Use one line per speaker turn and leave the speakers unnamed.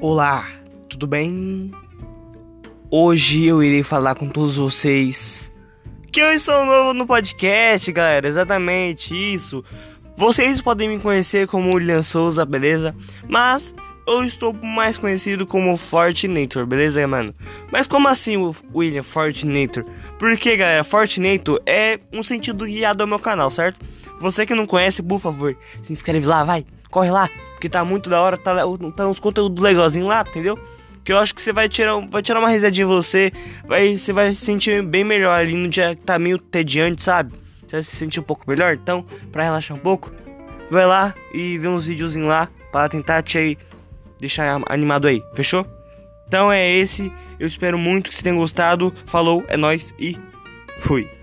Olá, tudo bem? Hoje eu irei falar com todos vocês que eu sou novo no podcast, galera. Exatamente isso. Vocês podem me conhecer como William Souza, beleza? Mas eu estou mais conhecido como Fortinator, beleza, mano? Mas como assim, William Fortinator? Porque, galera, Fortinator é um sentido guiado ao meu canal, certo? Você que não conhece, por favor, se inscreve lá, vai, corre lá, porque tá muito da hora, tá, tá uns conteúdos legalzinhos lá, entendeu? Que eu acho que você vai tirar, vai tirar uma risadinha em você, vai, você vai se sentir bem melhor ali no dia que tá meio tediante, sabe? Você vai se sentir um pouco melhor, então, pra relaxar um pouco, vai lá e vê uns videozinhos lá para tentar te aí, deixar animado aí, fechou? Então é esse, eu espero muito que você tenha gostado. Falou, é nós e fui.